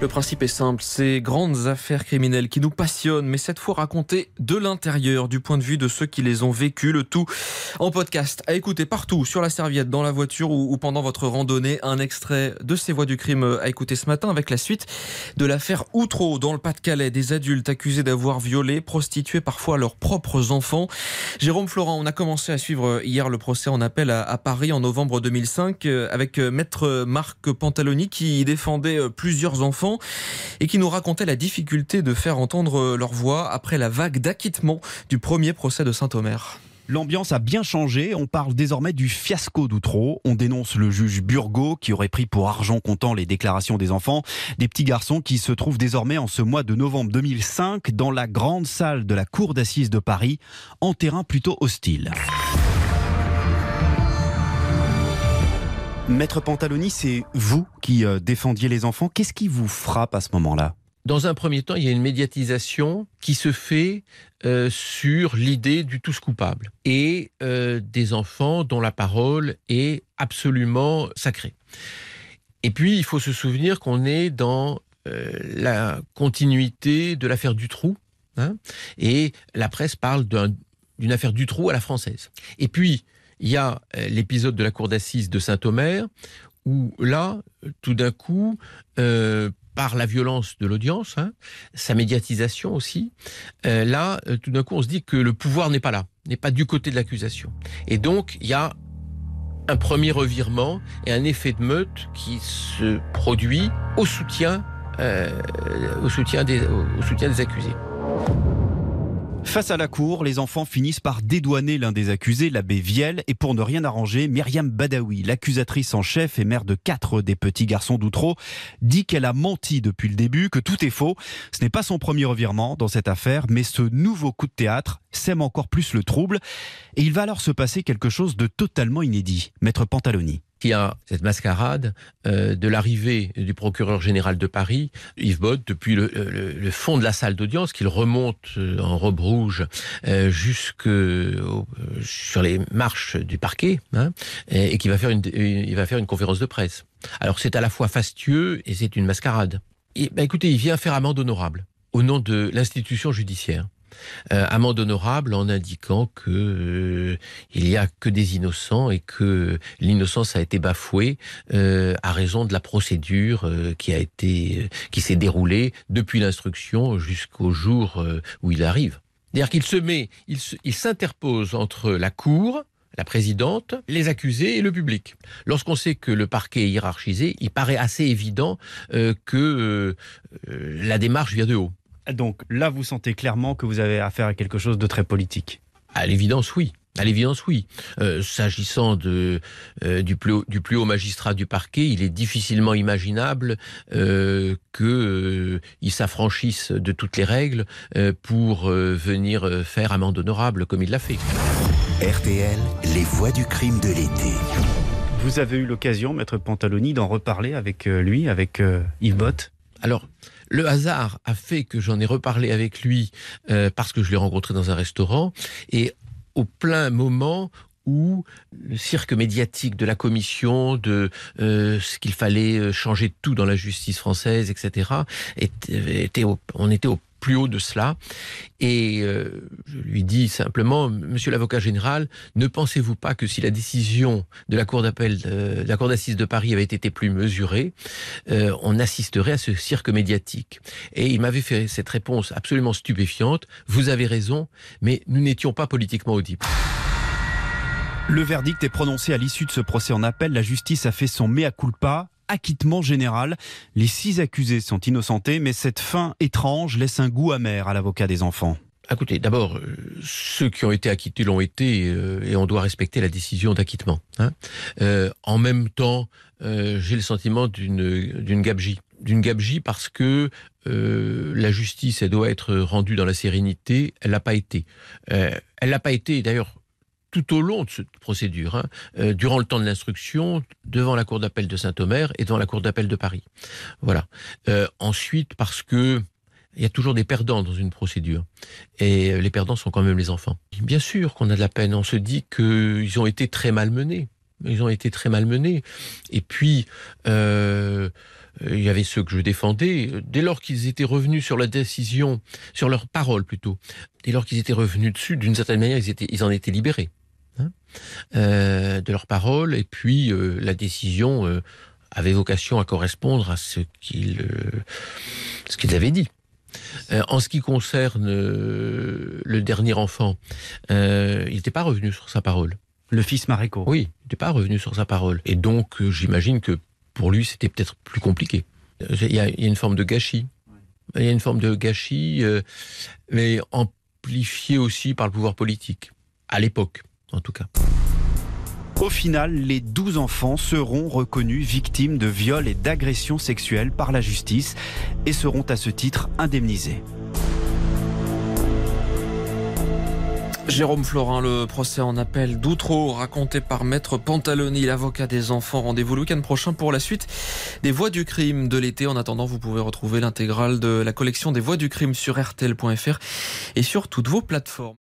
Le principe est simple, ces grandes affaires criminelles qui nous passionnent, mais cette fois racontées de l'intérieur, du point de vue de ceux qui les ont vécues, le tout en podcast, à écouter partout, sur la serviette, dans la voiture ou, pendant votre randonnée. Un extrait de ces voix du crime à écouter ce matin avec la suite de l'affaire Outreau, dans le Pas-de-Calais, des adultes accusés d'avoir violé, prostitué parfois leurs propres enfants. Jérôme Florent, on a commencé à suivre hier le procès en appel à, Paris en novembre 2005 euh, avec euh, maître Marc Pantaloni qui défendait euh, plusieurs enfants et qui nous racontait la difficulté de faire entendre leur voix après la vague d'acquittement du premier procès de Saint-Omer. L'ambiance a bien changé. On parle désormais du fiasco d'Outreau. On dénonce le juge Burgot qui aurait pris pour argent comptant les déclarations des enfants. Des petits garçons qui se trouvent désormais en ce mois de novembre 2005 dans la grande salle de la cour d'assises de Paris en terrain plutôt hostile. Maître Pantaloni, c'est vous qui euh, défendiez les enfants. Qu'est-ce qui vous frappe à ce moment-là? Dans un premier temps, il y a une médiatisation qui se fait euh, sur l'idée du tous coupable et euh, des enfants dont la parole est absolument sacrée. Et puis, il faut se souvenir qu'on est dans la continuité de l'affaire Dutroux, hein, et la presse parle d'une affaire Dutroux à la française. Et puis, il y a euh, l'épisode de la cour d'assises de Saint-Omer, où là, tout d'un coup, euh, par la violence de l'audience, hein, sa médiatisation aussi, euh, là, tout d'un coup, on se dit que le pouvoir n'est pas là, n'est pas du côté de l'accusation. Et donc, il y a un premier revirement et un effet de meute qui se produit au soutien, des accusés. Face à la cour, les enfants finissent par dédouaner l'un des accusés, l'abbé Viel, et pour ne rien arranger, Myriam Badawi, l'accusatrice en chef et mère de quatre des petits garçons d'Outreau, dit qu'elle a menti depuis le début, que tout est faux. Ce n'est pas son premier revirement dans cette affaire, mais ce nouveau coup de théâtre sème encore plus le trouble, et il va alors se passer quelque chose de totalement inédit. Maître Pantaloni qui a cette mascarade euh, de l'arrivée du procureur général de Paris, Yves Bott, depuis le, fond de la salle d'audience, qu'il remonte euh, en robe rouge euh, jusque sur les marches du parquet, hein, et, qui va faire une, il va faire une conférence de presse. Alors c'est à la fois fastueux et c'est une mascarade. Et, ben, écoutez, il vient faire amende honorable au nom de l'institution judiciaire. Euh, amende honorable en indiquant que euh, il a que des innocents et que l'innocence a été bafouée euh, à raison de la procédure qui a été qui s'est déroulée depuis l'instruction jusqu'au jour où il arrive. C'est-à-dire qu'il se met, il s'interpose entre la cour, la présidente, les accusés et le public. Lorsqu'on sait que le parquet est hiérarchisé, il paraît assez évident que la démarche vient de haut. Donc là, vous sentez clairement que vous avez affaire à quelque chose de très politique. À l'évidence, oui. À l'évidence, oui. Euh, s'agissant de euh, du plus haut, du plus haut magistrat du parquet, il est difficilement imaginable euh, que il s'affranchisse de toutes les règles pour venir faire amende honorable comme il l'a fait. RTL, les voix du crime de l'été. Vous avez eu l'occasion, maître Pantaloni, d'en reparler avec lui, avec Yves Bott Alors, le hasard a fait que j'en ai reparlé avec lui euh, parce que je l'ai rencontré dans un restaurant et au plein moment où le cirque médiatique de la commission, de euh, ce qu'il fallait euh, changer tout dans la justice française, etc., était, on était au plus haut de cela. Et euh, je lui dis simplement, Monsieur l'avocat général, ne pensez-vous pas que si la décision de la cour d'appel, de la cour d'assises de Paris avait été plus mesurée, euh, on assisterait à ce cirque médiatique? Et il m'avait fait cette réponse absolument stupéfiante. Vous avez raison, mais nous n'étions pas politiquement audibles. Le verdict est prononcé à l'issue de ce procès en appel. La justice a fait son mea culpa acquittement général. Les six accusés sont innocentés, mais cette fin étrange laisse un goût amer à l'avocat des enfants. Écoutez, d'abord, euh, ceux qui ont été acquittés l'ont été euh, et on doit respecter la décision d'acquittement. Hein. Euh, en même temps, j'ai le sentiment d'une gabegie. D'une gabegie parce que la justice, elle doit être rendue dans la sérénité. Elle l'a pas été. elle l'a pas été, d'ailleurs, tout au long de cette procédure, hein, euh, durant le temps de l'instruction, devant la cour d'appel de Saint-Omer et devant la cour d'appel de Paris. Voilà. Euh, ensuite, parce que il y a toujours des perdants dans une procédure. Et les perdants sont quand même les enfants. Bien sûr qu'on a de la peine. On se dit qu'ils ont été très malmenés. Ils ont été très malmenés. Et puis, euh, il y avait ceux que je défendais. Dès lors qu'ils étaient revenus sur la décision, sur leur parole plutôt, dès lors qu'ils étaient revenus dessus, d'une certaine manière, ils, étaient, ils en étaient libérés. Hein euh, de leur parole. Et puis, euh, la décision euh, avait vocation à correspondre à ce qu'ils ce qu'ils avaient dit. En ce qui concerne le dernier enfant, il n'était pas revenu sur sa parole. Le fils Maréco. Oui, il n'était pas revenu sur sa parole. Et donc, j'imagine que pour lui, c'était peut-être plus compliqué. Il y, a, il y a une forme de gâchis. Il y a une forme de gâchis, mais amplifié aussi par le pouvoir politique, à l'époque, en tout cas. Au final, les 12 enfants seront reconnus victimes de viols et d'agressions sexuelles par la justice et seront à ce titre indemnisés. Jérôme Florin, le procès en appel d'Outreau, raconté par Maître Pantaloni, l'avocat des enfants. Rendez-vous le week-end prochain pour la suite des voix du crime de l'été. En attendant, vous pouvez retrouver l'intégrale de la collection des voix du crime sur RTL.fr et sur toutes vos plateformes.